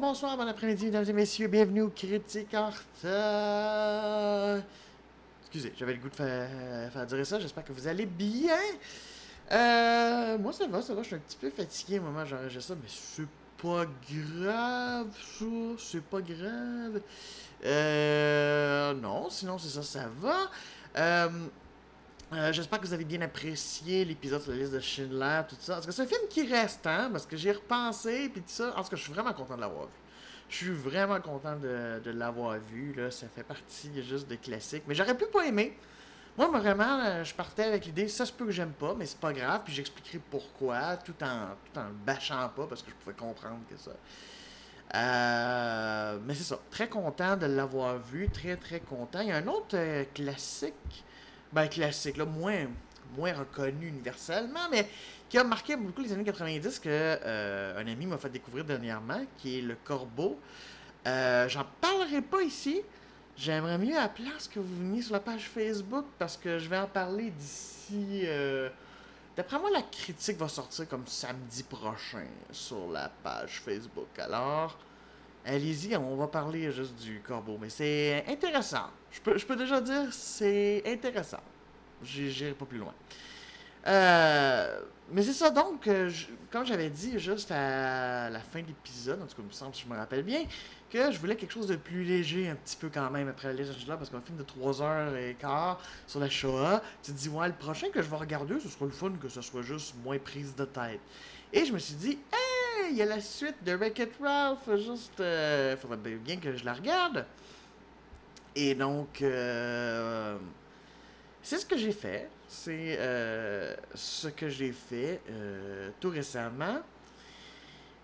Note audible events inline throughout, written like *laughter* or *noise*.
Bonsoir, bon après-midi, mesdames et messieurs. Bienvenue au Critique Art. Excusez, j'avais le goût de faire, faire dire ça. J'espère que vous allez bien. Euh, moi, ça va, ça va. Je suis un petit peu fatigué au moment où j'enregistre ça, mais c'est pas grave, ça. C'est pas grave. Euh, non, sinon, c'est ça, ça va. Euh, euh, J'espère que vous avez bien apprécié l'épisode sur la liste de Schindler, tout ça. Parce que c'est un film qui reste, hein, parce que j'y ai repensé, puis tout ça. En tout cas, je suis vraiment content de l'avoir vu. Je suis vraiment content de, l'avoir vu, là. Ça fait partie juste des classiques. Mais j'aurais pu pas aimer. Moi, vraiment, euh, je partais avec l'idée, ça se peut que j'aime pas, mais c'est pas grave, puis j'expliquerai pourquoi, tout en, tout en bâchant pas, parce que je pouvais comprendre que ça. Euh, mais c'est ça, très content de l'avoir vu, très très content. Il y a un autre euh, classique, ben classique, là, moins, moins reconnu universellement, mais qui a marqué beaucoup les années 90, que euh, un ami m'a fait découvrir dernièrement, qui est Le Corbeau. Euh, J'en parlerai pas ici, J'aimerais mieux à la place que vous veniez sur la page Facebook parce que je vais en parler d'ici. euh, D'après moi, la critique va sortir comme samedi prochain sur la page Facebook. Alors, allez-y, on va parler juste du corbeau. Mais c'est intéressant. Je peux, je peux déjà dire, c'est intéressant. J'irai pas plus loin. Euh, mais c'est ça, donc, euh, je- comme j'avais dit juste à la fin de l'épisode, en tout cas, il me semble, si je me rappelle bien, que je voulais quelque chose de plus léger un petit peu quand même après de Schindler, parce qu'un film de 3h15 sur la Shoah, tu te dis, ouais, le prochain que je vais regarder, ce sera le fun que ce soit juste moins prise de tête. Et je me suis dit, hey, il y a la suite de Wreck-It Ralph, juste, euh, faudrait bien que je la regarde. Et donc, euh, c'est ce que j'ai fait. C'est euh, ce que j'ai fait tout récemment.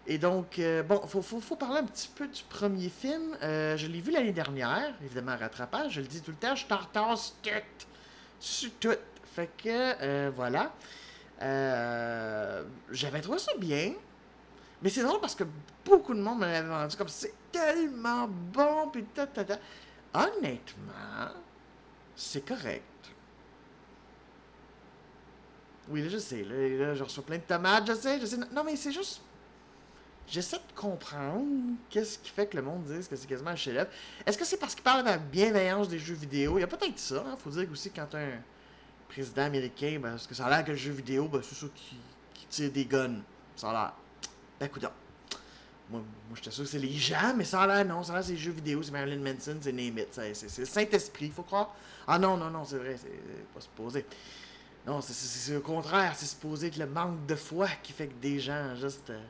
Et donc, bon, faut, faut, parler un petit peu du premier film. Je l'ai vu l'année dernière, évidemment, rattrapage. Je le dis tout le temps, je t'en tout. Sur tout. Fait que, voilà. J'avais trouvé ça bien. Mais c'est drôle parce que beaucoup de monde me l'avait vendu comme c'est tellement bon, puis ta, ta, ta. Honnêtement, c'est correct. Oui, là, je sais. Là, je reçois plein de tomates, je sais, je sais. Non, mais c'est juste. J'essaie de comprendre qu'est-ce qui fait que le monde dise que c'est quasiment un chef-d'œuvre. Est-ce que c'est parce qu'il parle de la bienveillance des jeux vidéo? Il y a peut-être ça. Il faut dire aussi quand un président américain, ben, parce que ça a l'air que le jeu vidéo, ben, c'est ça qui tire des guns. Ça a l'air. Ben, coudonc. Moi, moi j'étais sûr que c'est les gens, mais ça a l'air non. Ça a l'air c'est les jeux vidéo, c'est Marilyn Manson, c'est Name It. C'est le Saint-Esprit, faut croire. Ah non, non, non, c'est vrai, c'est pas supposé. Non, c'est au contraire, c'est supposé que le manque de foi qui fait que des gens juste. euh,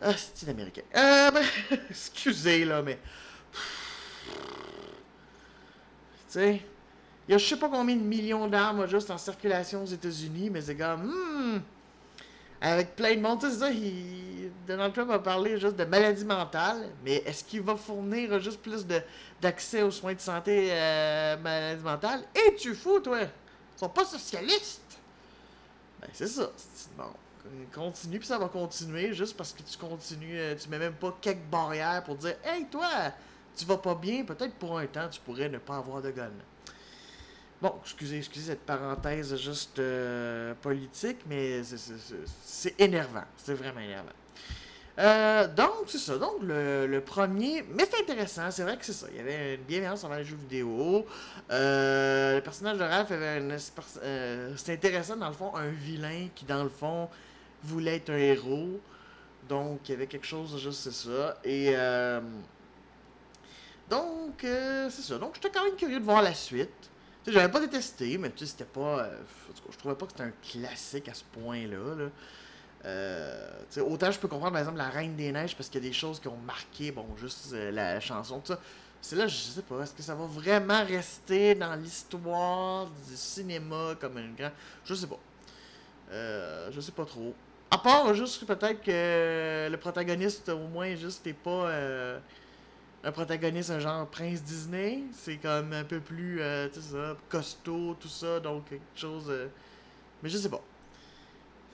Ah, c'est américain. Euh, ben, *laughs* excusez là, mais. Tu sais, il y a je sais pas combien de millions d'armes juste en circulation aux États-Unis, mais c'est comme. hmm, avec plein de monde, tu ça, Donald Trump a parlé juste de maladie mentale, mais est-ce qu'il va fournir juste plus d'accès aux soins de santé euh, maladie mentale? Et tu fous, toi! Ils sont pas socialistes! Ben, c'est ça. Bon, continue, puis ça va continuer, juste parce que tu continues, euh, tu mets même pas quelques barrières pour dire Hey, toi, tu vas pas bien, peut-être pour un temps, tu pourrais ne pas avoir de gun. Bon, excusez, excusez cette parenthèse juste euh, politique, mais c'est- énervant. C'est vraiment énervant. Euh, donc, c'est ça. Donc, le, premier. Mais c'est intéressant. C'est vrai que c'est ça. Il y avait une bienveillance envers les jeux vidéo. Euh, le personnage de Ralph avait une. c'est intéressant, dans le fond, un vilain qui, dans le fond, voulait être un héros. Donc, il y avait quelque chose juste, c'est ça. Et. donc, c'est ça. Donc, j'étais quand même curieux de voir la suite. Tu sais, j'avais pas détesté, mais tu sais, c'était pas. euh, en tout cas, je trouvais pas que c'était un classique à ce point-là. Là. Euh, autant je peux comprendre, par exemple, La Reine des Neiges, parce qu'il y a des choses qui ont marqué, bon, juste euh, la, chanson, tout ça. C'est là, je sais pas, est-ce que ça va vraiment rester dans l'histoire du cinéma comme une grande. Je sais pas. Euh, je sais pas trop. À part juste peut-être que le protagoniste, au moins, juste, n'est pas. Un protagoniste, un genre Prince Disney. C'est comme un peu plus, euh, ça, costaud, tout ça, donc quelque chose. euh, Mais je sais pas.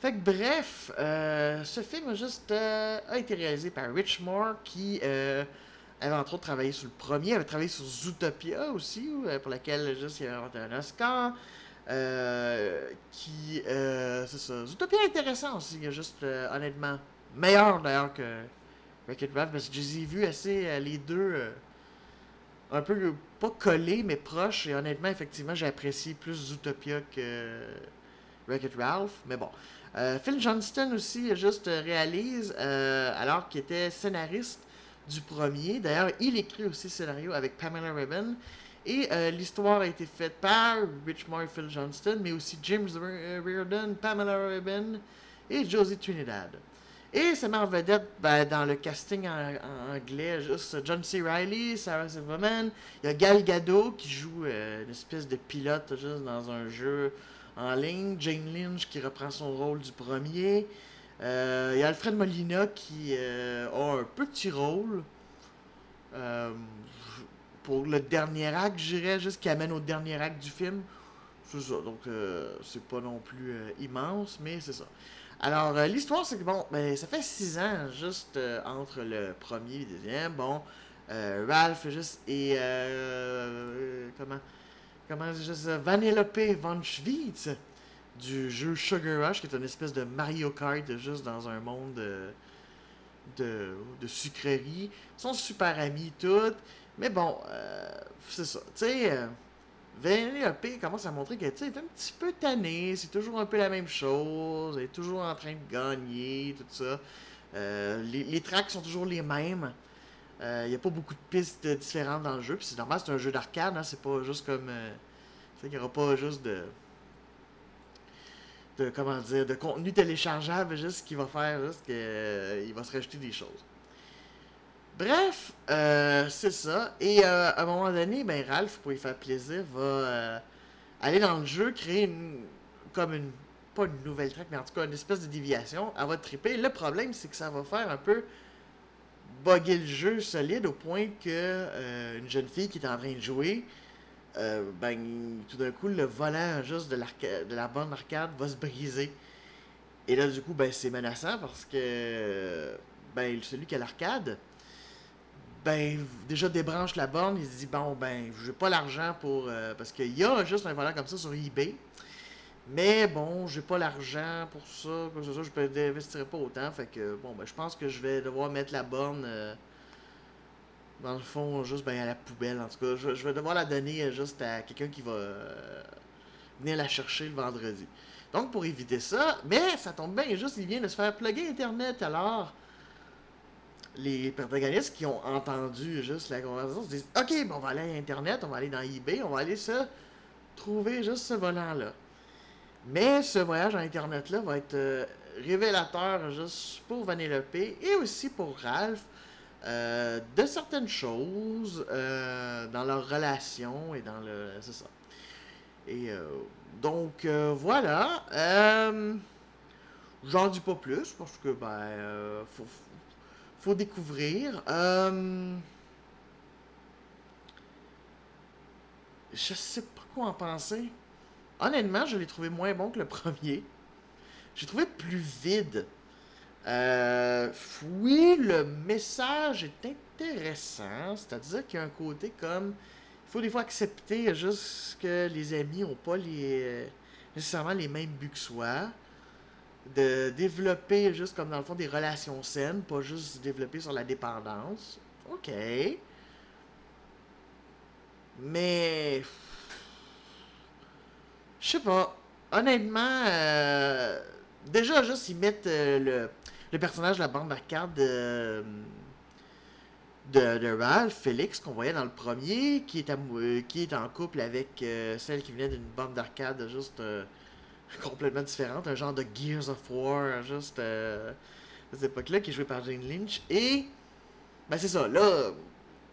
Fait que bref, euh, ce film a juste euh, a été réalisé par Rich Moore qui avait entre autres travaillé sur le premier, avait travaillé sur Zootopia aussi, pour laquelle juste il avait remporté un Oscar. Qui. C'est ça. Zootopia intéressant aussi, il y a juste, honnêtement. Meilleur d'ailleurs que Wreck-It Ralph, parce que je les ai vus assez, les deux, un peu, pas collés, mais proches. Et honnêtement, effectivement, j'ai apprécié plus Zootopia que Wreck-It Ralph. Mais bon. Phil Johnston aussi, juste réalise, alors qu'il était scénariste du premier. D'ailleurs, il écrit aussi le scénario avec Pamela Rubin. Et euh, l'histoire a été faite par Rich Moore et Phil Johnston, mais aussi James euh, Reardon, Pamela Rubin et Josie Trinidad. Et ça met en vedette ben, dans le casting en, anglais juste John C. Reilly, Sarah Silverman. Il y a Gal Gadot qui joue euh, une espèce de pilote juste dans un jeu en ligne. Jane Lynch qui reprend son rôle du premier. il y a Alfred Molina qui a un petit rôle pour le dernier acte, j'irais, juste qui amène au dernier acte du film. C'est ça. Donc, euh, c'est pas non plus euh, immense, mais c'est ça. Alors, euh, l'histoire, c'est que, bon, ben, ça fait six ans, juste entre le premier et le deuxième. Bon, Ralph, juste, et, comment, comment, juste, Vanellope von Schweetz, du jeu Sugar Rush, qui est une espèce de Mario Kart, juste dans un monde de, de sucreries. Ils sont super amis, toutes. Mais bon, euh, c'est ça. Tu sais, euh, VNLP commence à montrer qu'elle est un petit peu tannée, c'est toujours un peu la même chose, elle est toujours en train de gagner, tout ça. Euh, les, tracks sont toujours les mêmes. Il euh, n'y a pas beaucoup de pistes différentes dans le jeu. Puis c'est normal, c'est un jeu d'arcade, hein, c'est pas juste comme. sais, qu'il n'y aura pas juste de. de comment dire, de contenu téléchargeable, juste qui va faire juste qu'il va se rajouter des choses. Bref, euh, c'est ça. Et euh, à un moment donné, ben, Ralph, pour lui faire plaisir, va euh, aller dans le jeu, créer une, comme une, pas une nouvelle track, mais en tout cas une espèce de déviation. Elle va triper. Le problème, c'est que ça va faire un peu bugger le jeu solide au point que une jeune fille qui est en train de jouer, ben, tout d'un coup, le volant juste de, de la bande d'arcade va se briser. Et là, du coup, ben, c'est menaçant parce que ben, celui qui a l'arcade ben, déjà débranche la borne, il se dit, bon, ben, j'ai pas l'argent pour. Euh, parce qu'il y a juste un volant comme ça sur eBay. Mais bon, j'ai pas l'argent pour ça, que ça, je peux investir pas autant. Fait que, bon, ben, je pense que je vais devoir mettre la borne. Euh, dans le fond, juste ben, à la poubelle. En tout cas, je, vais devoir la donner euh, juste à quelqu'un qui va venir la chercher le vendredi. Donc, pour éviter ça, mais ça tombe bien, juste, il vient de se faire plugger Internet. Alors, les protagonistes qui ont entendu juste la conversation se disent Ok, bon, on va aller à Internet, on va aller dans eBay, on va aller se trouver juste ce volant-là. Mais ce voyage à Internet-là va être euh, révélateur juste pour Vanellope et aussi pour Ralph euh, de certaines choses euh, dans leur relation et dans le. C'est ça. Et donc, voilà. J'en dis pas plus parce que, ben, faut, découvrir. Euh... Je sais pas quoi en penser. Honnêtement, je l'ai trouvé moins bon que le premier. J'ai trouvé plus vide. Euh, oui, le message est intéressant. C'est-à-dire qu'il y a un côté comme. Il faut des fois accepter juste que les amis n'ont pas les, nécessairement les mêmes buts que soi de développer juste comme dans le fond des relations saines, pas juste développer sur la dépendance. OK. Mais. Je sais pas. Honnêtement, euh, déjà, juste ils mettent euh, le, le, personnage de la bande d'arcade de, de, Ralph, Félix, qu'on voyait dans le premier, qui est, qui est en couple avec euh, celle qui venait d'une bande d'arcade juste complètement différente, un genre de Gears of War, juste euh, à cette époque-là, qui est joué par Jane Lynch. Et, ben c'est ça, là,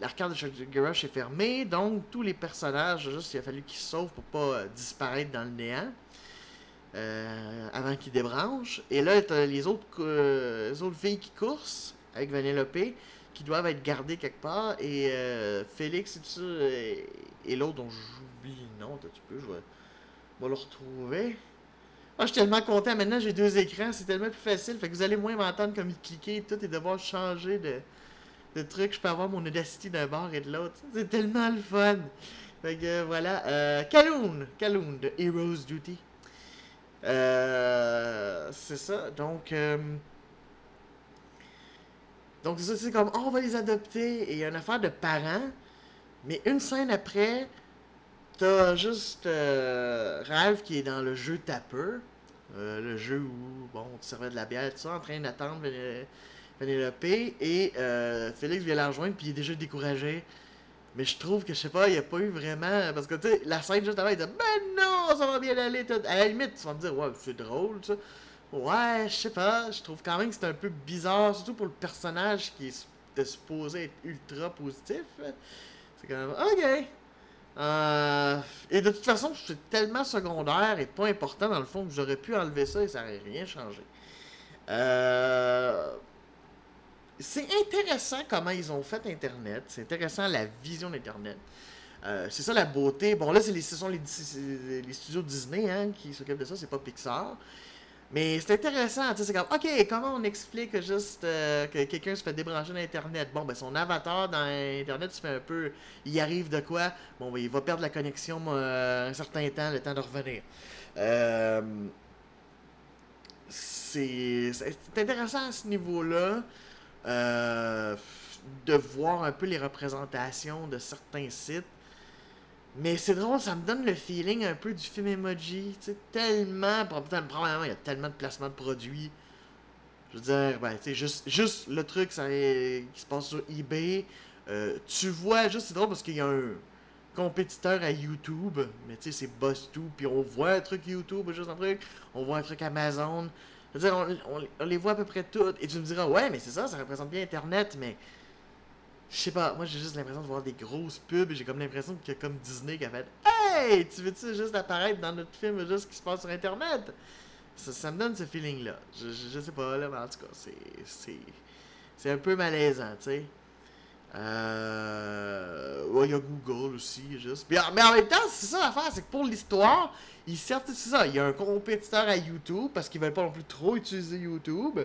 l'arcade de Rush est fermée, donc tous les personnages, juste, il a fallu qu'ils se sauvent pour pas euh, disparaître dans le néant. Euh, avant qu'ils débranchent. Et là, t'as les autres, les autres filles qui coursent avec Vanellope qui doivent être gardées quelque part. Et Félix et ça, et, l'autre dont j'oublie le nom, tu peux, je vais le retrouver. Ah, je suis tellement content. Maintenant, j'ai deux écrans. C'est tellement plus facile. Fait que vous allez moins m'entendre comme cliquer et tout et devoir changer de, de truc. Je peux avoir mon Audacity d'un bord et de l'autre. C'est tellement le fun. Fait que voilà. Euh. Kaloon de Heroes Duty. Euh, c'est ça. Donc. euh, donc, c'est comme, on va les adopter. Et il y a une affaire de parents. Mais une scène après, t'as juste euh, Ralph qui est dans le jeu Tapper. Euh, le jeu où, bon, tu servais de la bière, tout ça, en train d'attendre Pénélope. Et euh, Félix vient la rejoindre, puis il est déjà découragé. Mais je trouve que, je sais pas, il n'y a pas eu vraiment. Parce que, tu sais, la scène juste avant, il dit Ben non, ça va bien aller. À la limite, tu vas me dire Ouais, c'est drôle, ça. Ouais, je sais pas. Je trouve quand même que c'est un peu bizarre, surtout pour le personnage qui était supposé être ultra positif. C'est quand même. Ok. Euh, et de toute façon, c'est tellement secondaire et pas important dans le fond que j'aurais pu enlever ça et ça n'aurait rien changé. Euh, c'est intéressant comment ils ont fait Internet. C'est intéressant la vision d'Internet. Euh, c'est ça la beauté. Bon, là, ce sont les studios Disney hein, qui s'occupent de ça, c'est pas Pixar. Mais c'est intéressant, tu sais, c'est comme, ok, comment on explique juste euh, que quelqu'un se fait débrancher d'Internet? Bon, ben son avatar dans Internet se fait un peu, il arrive de quoi? Bon, ben il va perdre la connexion euh, un certain temps, le temps de revenir. Euh, c'est intéressant à ce niveau-là euh, de voir un peu les représentations de certains sites. Mais c'est drôle, ça me donne le feeling un peu du film Emoji. Tu sais, tellement. Probablement, il y a tellement de placements de produits. Je veux dire, ben, tu sais, juste, juste le truc ça, qui se passe sur eBay. euh, tu vois, juste, c'est drôle parce qu'il y a un compétiteur à YouTube. Mais tu sais, c'est BuzzTube. Puis on voit un truc YouTube, juste un truc. On voit un truc Amazon. Je veux dire, on, on- on les voit à peu près toutes. Et tu me diras, ouais, mais c'est ça, ça représente bien Internet. Mais je sais pas, moi j'ai juste l'impression de voir des grosses pubs et j'ai comme l'impression qu'il y a comme Disney qui a fait Hey, tu veux-tu juste apparaître dans notre film juste qui se passe sur internet? Ça, me donne ce feeling-là. Je, je, sais pas, là, mais en tout cas, c'est. C'est, un peu malaisant, tu sais. Euh. Ouais, il y a Google aussi, juste. Mais en même temps, c'est ça l'affaire, c'est que pour l'histoire, ils servent, c'est ça. Il y a un compétiteur à YouTube parce qu'ils veulent pas non plus trop utiliser YouTube.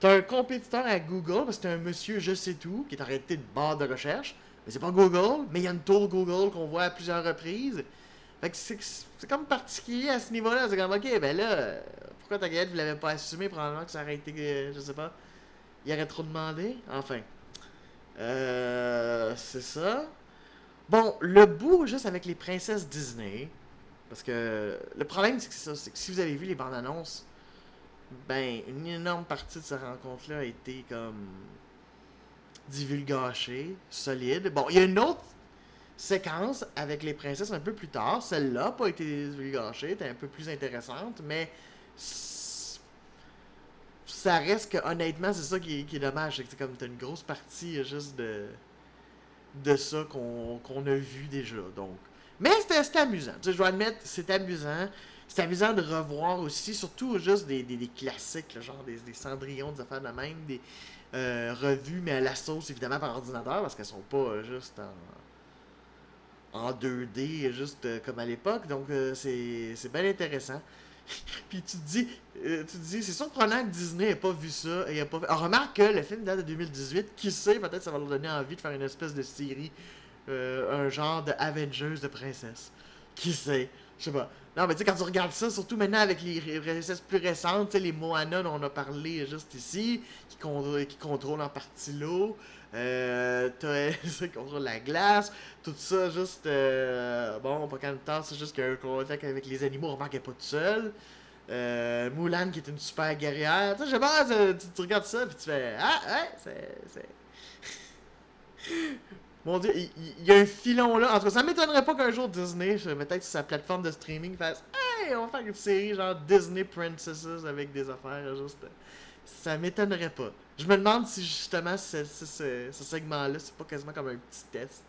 T'as un compétiteur à Google parce que t'as un monsieur je sais tout qui est réalité une barre de recherche. Mais c'est pas Google, mais il y a une tour Google qu'on voit à plusieurs reprises. Fait que c'est, c'est comme particulier à ce niveau-là. C'est comme, ok, ben là, pourquoi ta galette vous l'avez pas assumé Probablement que ça aurait été, euh, je sais pas, il aurait trop demandé. Enfin. Euh, c'est ça. Bon, le bout juste avec les princesses Disney. Parce que le problème, c'est que c'est. C'est que si vous avez vu les bandes annonces, ben, une énorme partie de cette rencontre-là a été comme divulgachée, solide. Bon, il y a une autre séquence avec les princesses un peu plus tard. Celle-là n'a pas été divulgachée, était un peu plus intéressante, mais ça reste que honnêtement, c'est ça qui est, qui est dommage. C'est comme t'as une grosse partie euh, juste de de ça qu'on qu'on a vu déjà. Donc. Mais c'était c'était amusant. Tu sais, je dois admettre, c'est amusant. C'est amusant de revoir aussi, surtout juste des, des, classiques, là, genre des, des cendrillons, des affaires de même, des euh, revues, mais à la sauce évidemment par ordinateur, parce qu'elles sont pas euh, juste en, en 2D, juste euh, comme à l'époque. Donc euh, c'est c'est bien intéressant. *laughs* Puis tu te dis, tu dis, c'est surprenant que Disney ait pas vu ça et ait pas. Alors, remarque que le film date de 2018. Qui sait, peut-être ça va leur donner envie de faire une espèce de série, un genre de Avengers de princesse. Qui sait, je sais pas. Non, mais tu sais, quand tu regardes ça, surtout maintenant avec les princesses plus récentes, tu sais, les Moana dont on a parlé juste ici, qui, con- qui contrôlent en partie l'eau. Euh, *laughs* qui contrôlent la glace, tout ça, juste. euh, bon, pas quand même temps, c'est juste qu'il y a un contact avec les animaux, on remarque qu'elle n'est pas toute seule. Euh, Mulan qui est une super guerrière. Tu sais, je pas, tu, tu- tu regardes ça, puis tu fais Ah, ouais, c'est. Mon dieu, il, y a un filon là. En tout cas, ça m'étonnerait pas qu'un jour Disney, peut-être sa plateforme de streaming, fasse Hey, on va faire une série genre Disney Princesses avec des affaires juste. Ça m'étonnerait pas. Je me demande si justement ce, ce- ce- ce segment-là, c'est pas quasiment comme un petit test.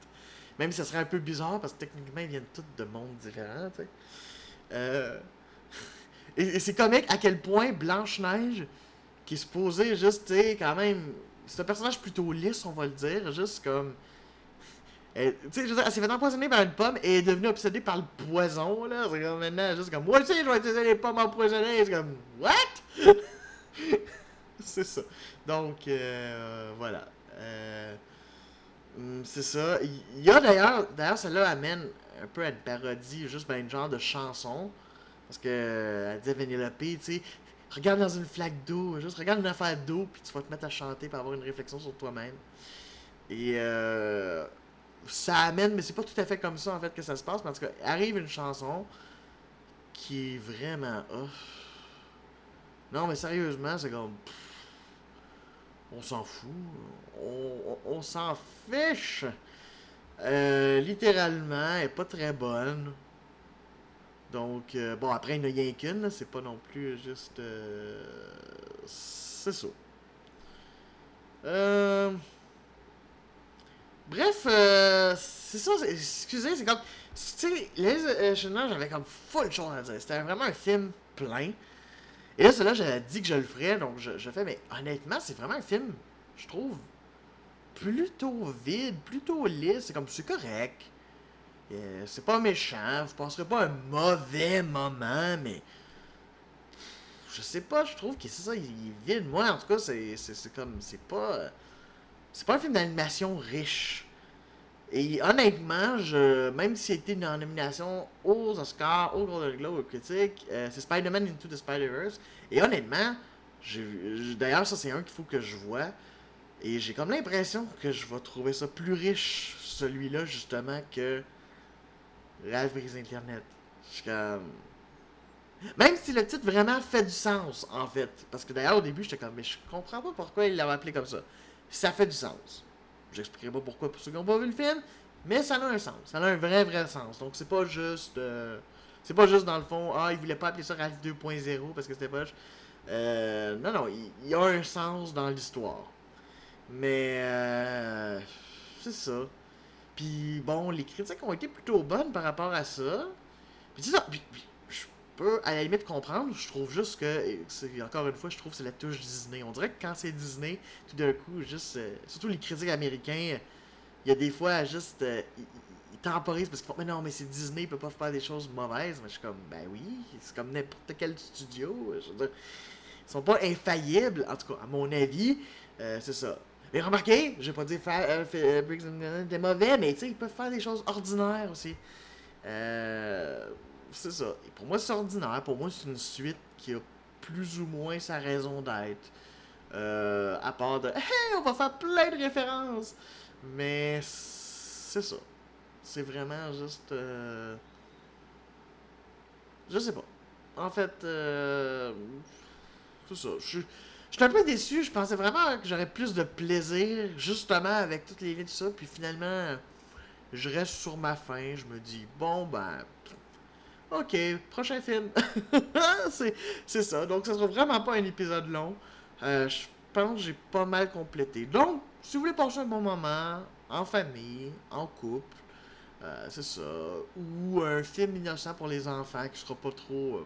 Même si ça serait un peu bizarre parce que techniquement ils viennent tous de mondes différents, tu sais. Euh, *laughs* Et, et c'est comique à quel point Blanche-Neige, qui est supposée juste, tu sais, quand même. C'est un personnage plutôt lisse, on va le dire, juste comme. Tu sais, elle s'est fait empoisonner par une pomme et est devenue obsédée par le poison, là. C'est comme maintenant, juste comme, moi aussi, je vais utiliser les pommes empoisonnées. C'est comme, what? *laughs* c'est ça. Donc, euh, voilà. Euh, Hum, c'est ça. Il y a d'ailleurs, d'ailleurs, celle-là amène un peu à une parodie, juste ben, une genre de chanson. Parce que, elle dit Vanellope, tu sais, regarde dans une flaque d'eau, juste regarde une affaire d'eau, puis tu vas te mettre à chanter pour avoir une réflexion sur toi-même. Et euh, ça amène, mais c'est pas tout à fait comme ça en fait que ça se passe, mais en tout cas, arrive une chanson qui est vraiment. Non, mais sérieusement, c'est comme. on s'en fout. On, s'en fiche. Euh, littéralement, elle est pas très bonne. Donc, euh, bon, après, il n'y a rien qu'une, c'est pas non plus juste. euh, c'est ça. Euh. Bref, euh, c'est ça. Excusez, c'est comme. Tu sais, les j'avais comme full chose à dire. C'était vraiment un film plein. Et là, celui-là, j'avais dit que je le ferais, donc je, je fais, mais honnêtement, c'est vraiment un film, je trouve, plutôt vide, plutôt lisse. C'est comme, c'est correct. Euh, c'est pas méchant, vous passerez pas un mauvais moment, mais. Je sais pas, je trouve que c'est ça, il est vide. Moi, en tout cas, c'est comme. C'est pas. C'est pas un film d'animation riche. Et honnêtement, je, même a été en nomination aux Oscars, aux Golden Globe, aux critiques, euh, c'est Spider-Man Into the Spider-Verse. Et honnêtement, d'ailleurs, ça c'est un qu'il faut que je vois. Et j'ai comme l'impression que je vais trouver ça plus riche, celui-là, justement, que Ralph brise Internet. Je suis comme. Même si le titre vraiment fait du sens, en fait. Parce que d'ailleurs, au début, j'étais comme, mais je comprends pas pourquoi il l'avait appelé comme ça. Ça fait du sens. J'expliquerai pas pourquoi pour ceux qui n'ont pas vu le film, mais ça a un sens. Ça a un vrai, vrai sens. Donc, c'est pas juste. euh, c'est pas juste dans le fond, ah, il voulait pas appeler ça Ralph 2.0 parce que c'était poche. Euh, non, non, il, y a un sens dans l'histoire. Mais. euh, c'est ça. Puis bon, les critiques ont été plutôt bonnes par rapport à ça. Puis c'est ça. Puis je peux à la limite comprendre. Je trouve juste que, encore une fois, je trouve que c'est la touche Disney. On dirait que quand c'est Disney, tout d'un coup, juste. euh, surtout les critiques américains, il y a des fois juste. euh, ils, temporisent parce qu'ils font, mais non, mais c'est Disney, ils peuvent pas faire des choses mauvaises. Mais je suis comme, ben oui, c'est comme n'importe quel studio. Je veux dire, ils sont pas infaillibles, en tout cas, à mon avis. euh, c'est ça. Mais remarquez, je vais pas dire Briggs était mauvais, mais tu sais, ils peuvent faire des choses ordinaires aussi. Euh, c'est ça. Et pour moi, c'est ordinaire. Pour moi, c'est une suite qui a plus ou moins sa raison d'être. Euh, à part de Hey, on va faire plein de références. Mais c'est ça. C'est vraiment juste. euh, Je sais pas. En fait, euh, c'est ça. Je suis- un peu déçu. Je pensais vraiment que j'aurais plus de plaisir, justement, avec toutes les lignes de ça. Puis finalement, je reste sur ma faim. Je me dis, bon, ben. Ok, prochain film. *laughs* c'est ça. Donc, ça sera vraiment pas un épisode long. Euh, je pense que j'ai pas mal complété. Donc, si vous voulez passer un bon moment, en famille, en couple, euh, c'est ça. Ou un film innocent pour les enfants qui sera pas trop. euh,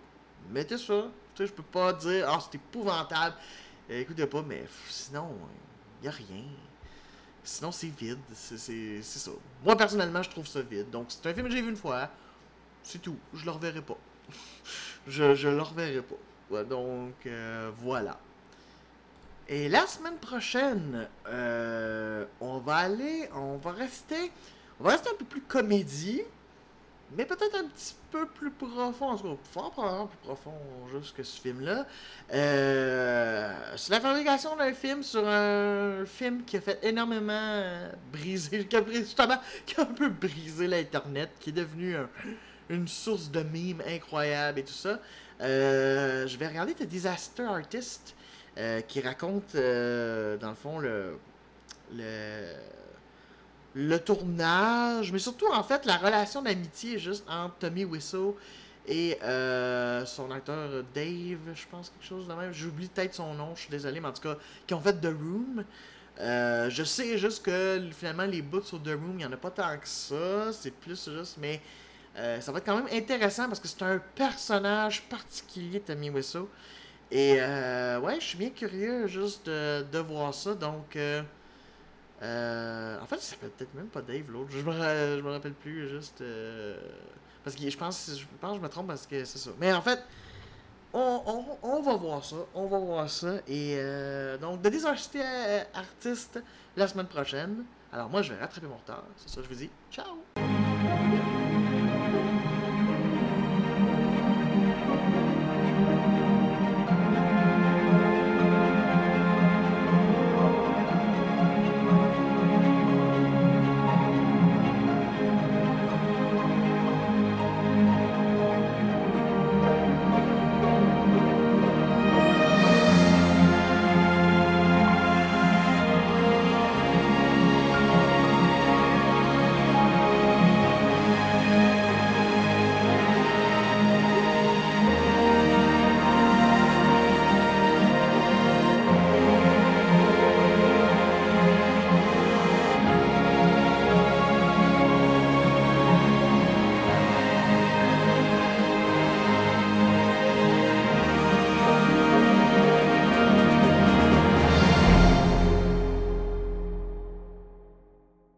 mettez ça. Tu sais, je peux pas dire, ah, c'est épouvantable. Écoutez pas, mais sinon, il a rien. Sinon, c'est vide. C'est ça. Moi, personnellement, je trouve ça vide. Donc, c'est un film que j'ai vu une fois. C'est tout. Je le reverrai pas. *laughs* je, je le reverrai pas. Donc, euh, voilà. Et la semaine prochaine, euh, on va aller, on va rester, on va rester un peu plus comédie, mais peut-être un petit peu plus profond, en tout cas, fort probablement plus profond juste que ce film-là. Euh, c'est la fabrication d'un film sur un film qui a fait énormément briser, *laughs* justement, qui a un peu brisé l'Internet, qui est devenu un- une source de mimes incroyable et tout ça. Euh, je vais regarder The Disaster Artist, euh, qui raconte, euh, dans le fond, le, le, le tournage, mais surtout, en fait, la relation d'amitié juste entre Tommy Wiseau et son acteur Dave, je pense, quelque chose de même. J'oublie peut-être son nom, je suis désolé, mais en tout cas, qui ont fait The Room. Je sais juste que finalement, les bouts sur The Room, il n'y en a pas tant que ça. C'est plus juste, mais euh, ça va être quand même intéressant parce que c'est un personnage particulier, Tommy Wiseau. Et euh, ouais, je suis bien curieux juste de, de voir ça. Donc, euh, euh, en fait, il s'appelle peut-être même pas Dave l'autre. Je me, me rappelle plus. Juste parce que je pense, je pense que je me trompe parce que c'est ça. Mais en fait, on, va voir ça. On va voir ça. Et donc, The Disaster Artist la semaine prochaine. Alors moi, je vais rattraper mon retard. C'est ça, je vous dis ciao!